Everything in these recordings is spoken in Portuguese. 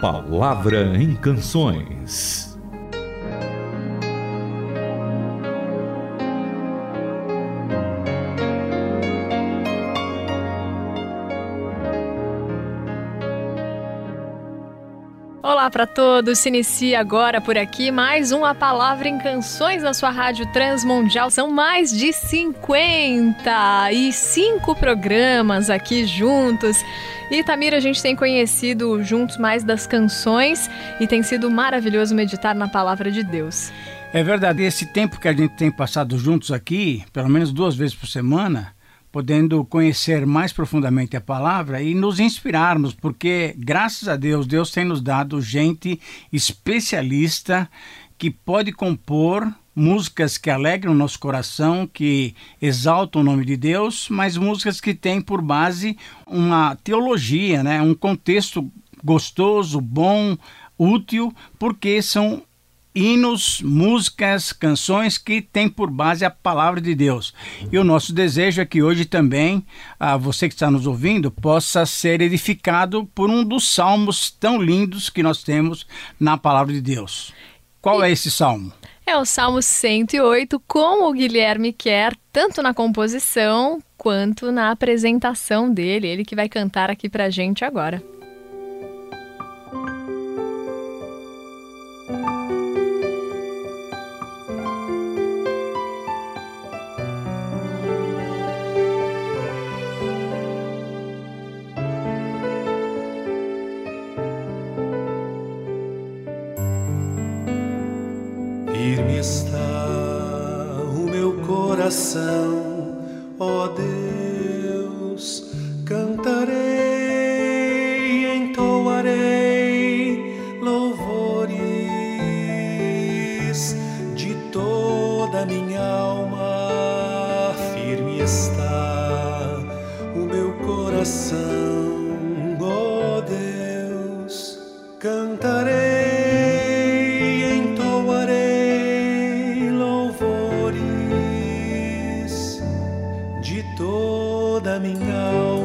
Palavra em Canções. Para todos, se inicia agora por aqui mais uma Palavra em Canções na sua rádio Transmundial. São mais de 55 programas aqui juntos. E Tamira, a gente tem conhecido juntos mais das canções e tem sido maravilhoso meditar na Palavra de Deus. É verdade, esse tempo que a gente tem passado juntos aqui, pelo menos duas vezes por semana, podendo conhecer mais profundamente a palavra e nos inspirarmos, porque graças a Deus, Deus tem nos dado gente especialista que pode compor músicas que alegram o nosso coração, que exaltam o nome de Deus, mas músicas que têm por base uma teologia, né? um contexto gostoso, bom, útil, porque são hinos, músicas, canções que têm por base a palavra de Deus. E o nosso desejo é que hoje também ah, você que está nos ouvindo possa ser edificado por um dos salmos tão lindos que nós temos na palavra de Deus. Qual é esse salmo? É o Salmo 108, com o Guilherme Quer, tanto na composição quanto na apresentação dele. Ele que vai cantar aqui pra gente agora. da mingau.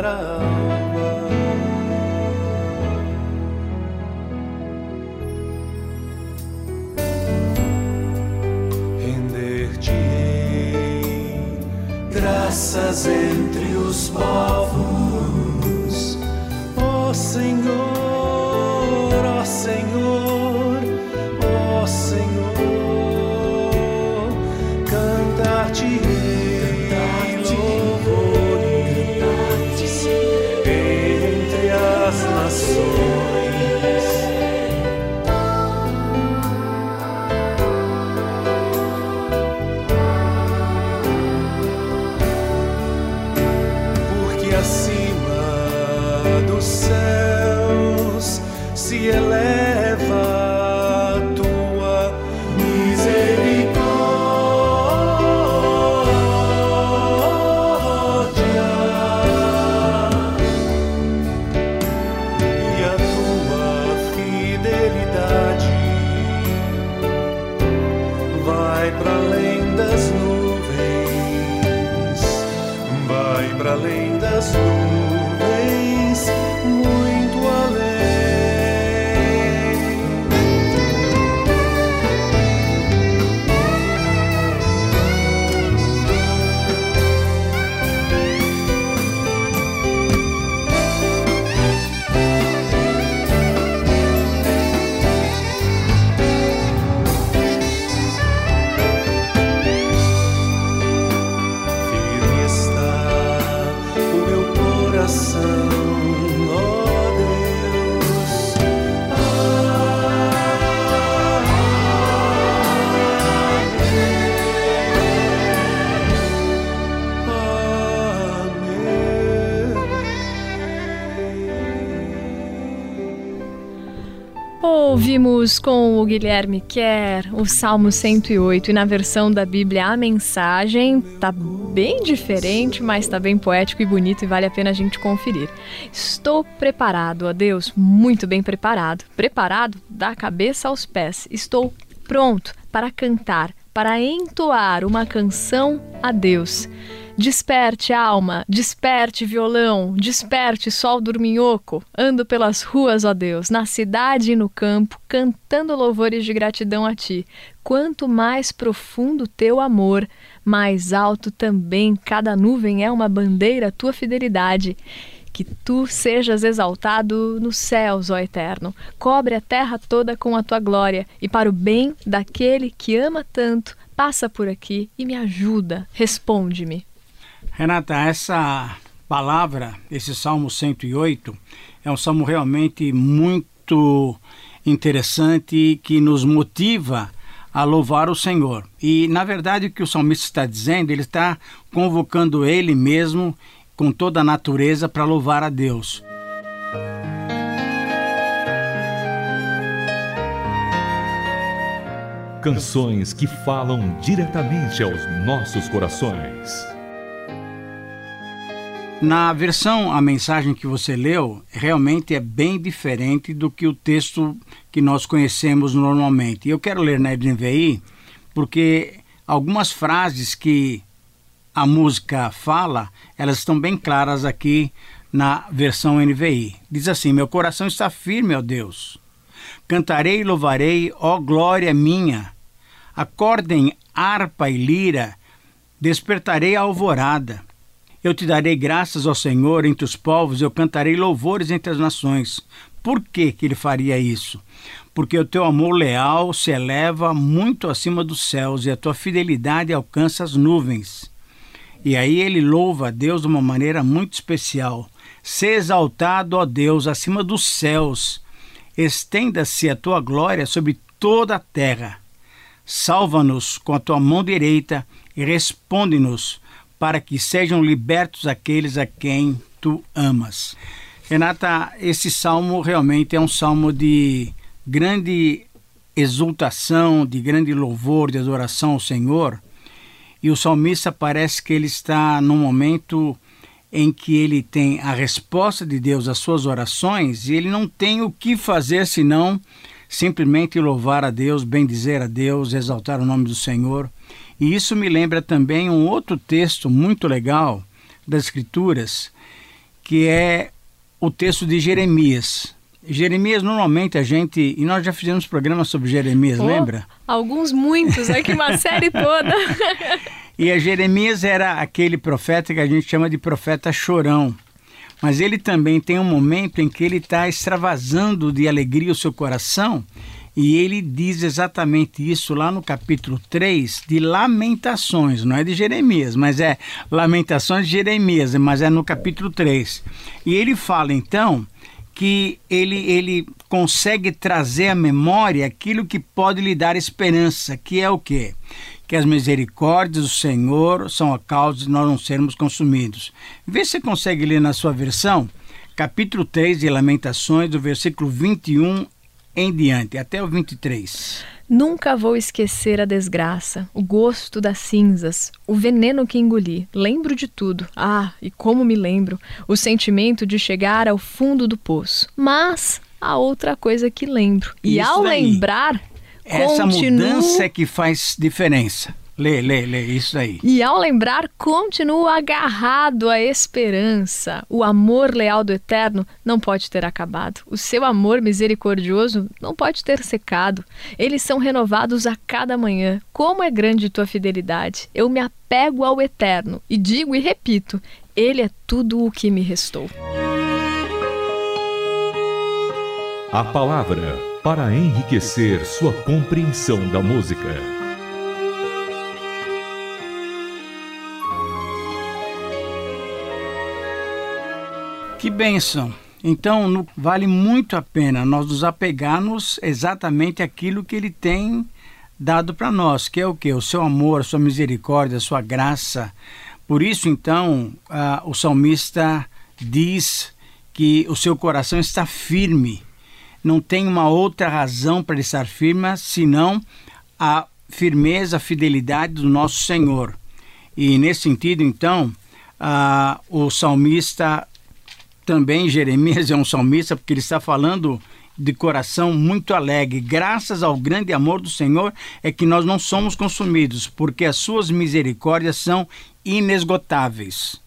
Graças das nuvens, muito Ouvimos com o Guilherme Kerr o Salmo 108 e na versão da Bíblia a mensagem tá bem diferente, mas tá bem poético e bonito e vale a pena a gente conferir. Estou preparado, ó Deus, muito bem preparado. Preparado da cabeça aos pés. Estou pronto para cantar, para entoar uma canção a Deus. Desperte, alma, desperte, violão, desperte, sol dorminhoco. Ando pelas ruas, ó Deus, na cidade e no campo, cantando louvores de gratidão a ti. Quanto mais profundo teu amor, mais alto também cada nuvem é uma bandeira tua fidelidade. Que tu sejas exaltado nos céus, ó Eterno. Cobre a terra toda com a tua glória, e para o bem daquele que ama tanto, passa por aqui e me ajuda. Responde-me. Renata, essa palavra, esse Salmo 108, é um salmo realmente muito interessante que nos motiva a louvar o Senhor. E, na verdade, o que o salmista está dizendo, ele está convocando ele mesmo com toda a natureza para louvar a Deus. Canções que falam diretamente aos nossos corações. Na versão, a mensagem que você leu realmente é bem diferente do que o texto que nós conhecemos normalmente. Eu quero ler na NVI porque algumas frases que a música fala, elas estão bem claras aqui na versão NVI. Diz assim: Meu coração está firme, ó Deus. Cantarei e louvarei, ó glória minha. Acordem harpa e lira, despertarei a alvorada. Eu te darei graças ao Senhor entre os povos, eu cantarei louvores entre as nações. Por que, que ele faria isso? Porque o teu amor leal se eleva muito acima dos céus e a tua fidelidade alcança as nuvens. E aí ele louva a Deus de uma maneira muito especial. Se exaltado, ó Deus, acima dos céus. Estenda-se a tua glória sobre toda a terra. Salva-nos com a tua mão direita e responde-nos para que sejam libertos aqueles a quem tu amas. Renata, esse salmo realmente é um salmo de grande exultação, de grande louvor, de adoração ao Senhor. E o salmista parece que ele está num momento em que ele tem a resposta de Deus às suas orações e ele não tem o que fazer senão simplesmente louvar a Deus, bendizer a Deus, exaltar o nome do Senhor. E isso me lembra também um outro texto muito legal das Escrituras, que é o texto de Jeremias. Jeremias, normalmente a gente. E nós já fizemos programas sobre Jeremias, oh, lembra? Alguns, muitos, aqui uma série toda. e a Jeremias era aquele profeta que a gente chama de profeta chorão. Mas ele também tem um momento em que ele está extravasando de alegria o seu coração e ele diz exatamente isso lá no capítulo 3 de Lamentações, não é de Jeremias, mas é Lamentações de Jeremias, mas é no capítulo 3. E ele fala então que ele, ele consegue trazer à memória aquilo que pode lhe dar esperança, que é o quê? Que as misericórdias do Senhor são a causa de nós não sermos consumidos. Vê se você consegue ler na sua versão, capítulo 3 de Lamentações, do versículo 21 em diante, até o 23. Nunca vou esquecer a desgraça, o gosto das cinzas, o veneno que engoli. Lembro de tudo. Ah, e como me lembro! O sentimento de chegar ao fundo do poço. Mas há outra coisa que lembro. E Isso ao daí. lembrar, Essa continuo... mudança é que faz diferença. Lê, lê, lê, isso aí. E ao lembrar, continuo agarrado à esperança. O amor leal do Eterno não pode ter acabado. O seu amor misericordioso não pode ter secado. Eles são renovados a cada manhã. Como é grande tua fidelidade. Eu me apego ao Eterno e digo e repito: Ele é tudo o que me restou. A palavra para enriquecer sua compreensão da música. Que bênção! Então, no, vale muito a pena nós nos apegarmos exatamente àquilo que Ele tem dado para nós, que é o que? O seu amor, a sua misericórdia, a sua graça. Por isso, então, uh, o salmista diz que o seu coração está firme. não tem uma outra razão para estar firme senão a firmeza, a fidelidade do nosso Senhor. E nesse sentido, então, ah, o salmista também, Jeremias é um salmista, porque ele está falando de coração muito alegre. Graças ao grande amor do Senhor é que nós não somos consumidos, porque as suas misericórdias são inesgotáveis.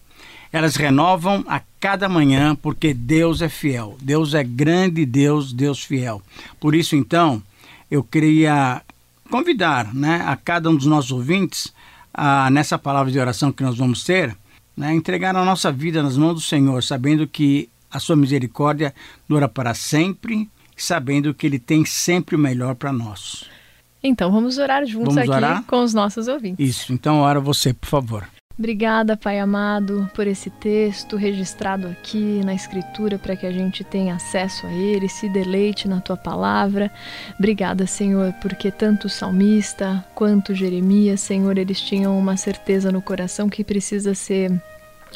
Elas renovam a cada manhã, porque Deus é fiel. Deus é grande Deus, Deus fiel. Por isso, então, eu queria convidar né, a cada um dos nossos ouvintes, a, nessa palavra de oração que nós vamos ter, né, entregar a nossa vida nas mãos do Senhor, sabendo que a sua misericórdia dura para sempre sabendo que Ele tem sempre o melhor para nós. Então vamos orar juntos vamos aqui orar? com os nossos ouvintes. Isso, então ora você, por favor. Obrigada, Pai amado, por esse texto registrado aqui na Escritura para que a gente tenha acesso a ele, se deleite na tua palavra. Obrigada, Senhor, porque tanto o salmista quanto Jeremias, Senhor, eles tinham uma certeza no coração que precisa ser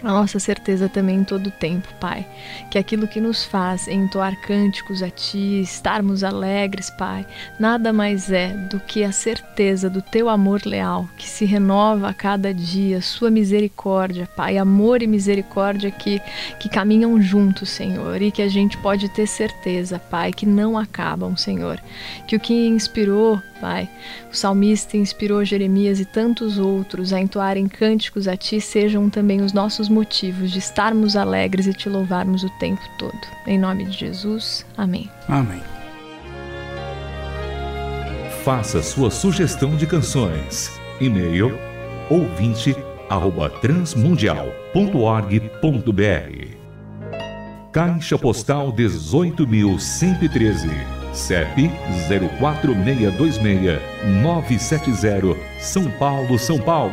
a nossa certeza também em todo o tempo, Pai, que aquilo que nos faz entoar cânticos a Ti, estarmos alegres, Pai, nada mais é do que a certeza do Teu amor leal, que se renova a cada dia, Sua misericórdia, Pai, amor e misericórdia que, que caminham juntos, Senhor, e que a gente pode ter certeza, Pai, que não acabam, Senhor, que o que inspirou Pai. O salmista inspirou Jeremias e tantos outros a entoarem cânticos a Ti, sejam também os nossos motivos de estarmos alegres e Te louvarmos o tempo todo. Em nome de Jesus, amém. Amém. Faça sua sugestão de canções. E-mail ouvinte@transmundial.org.br. Caixa Postal 18.113 CEP 04626970, São Paulo, São Paulo.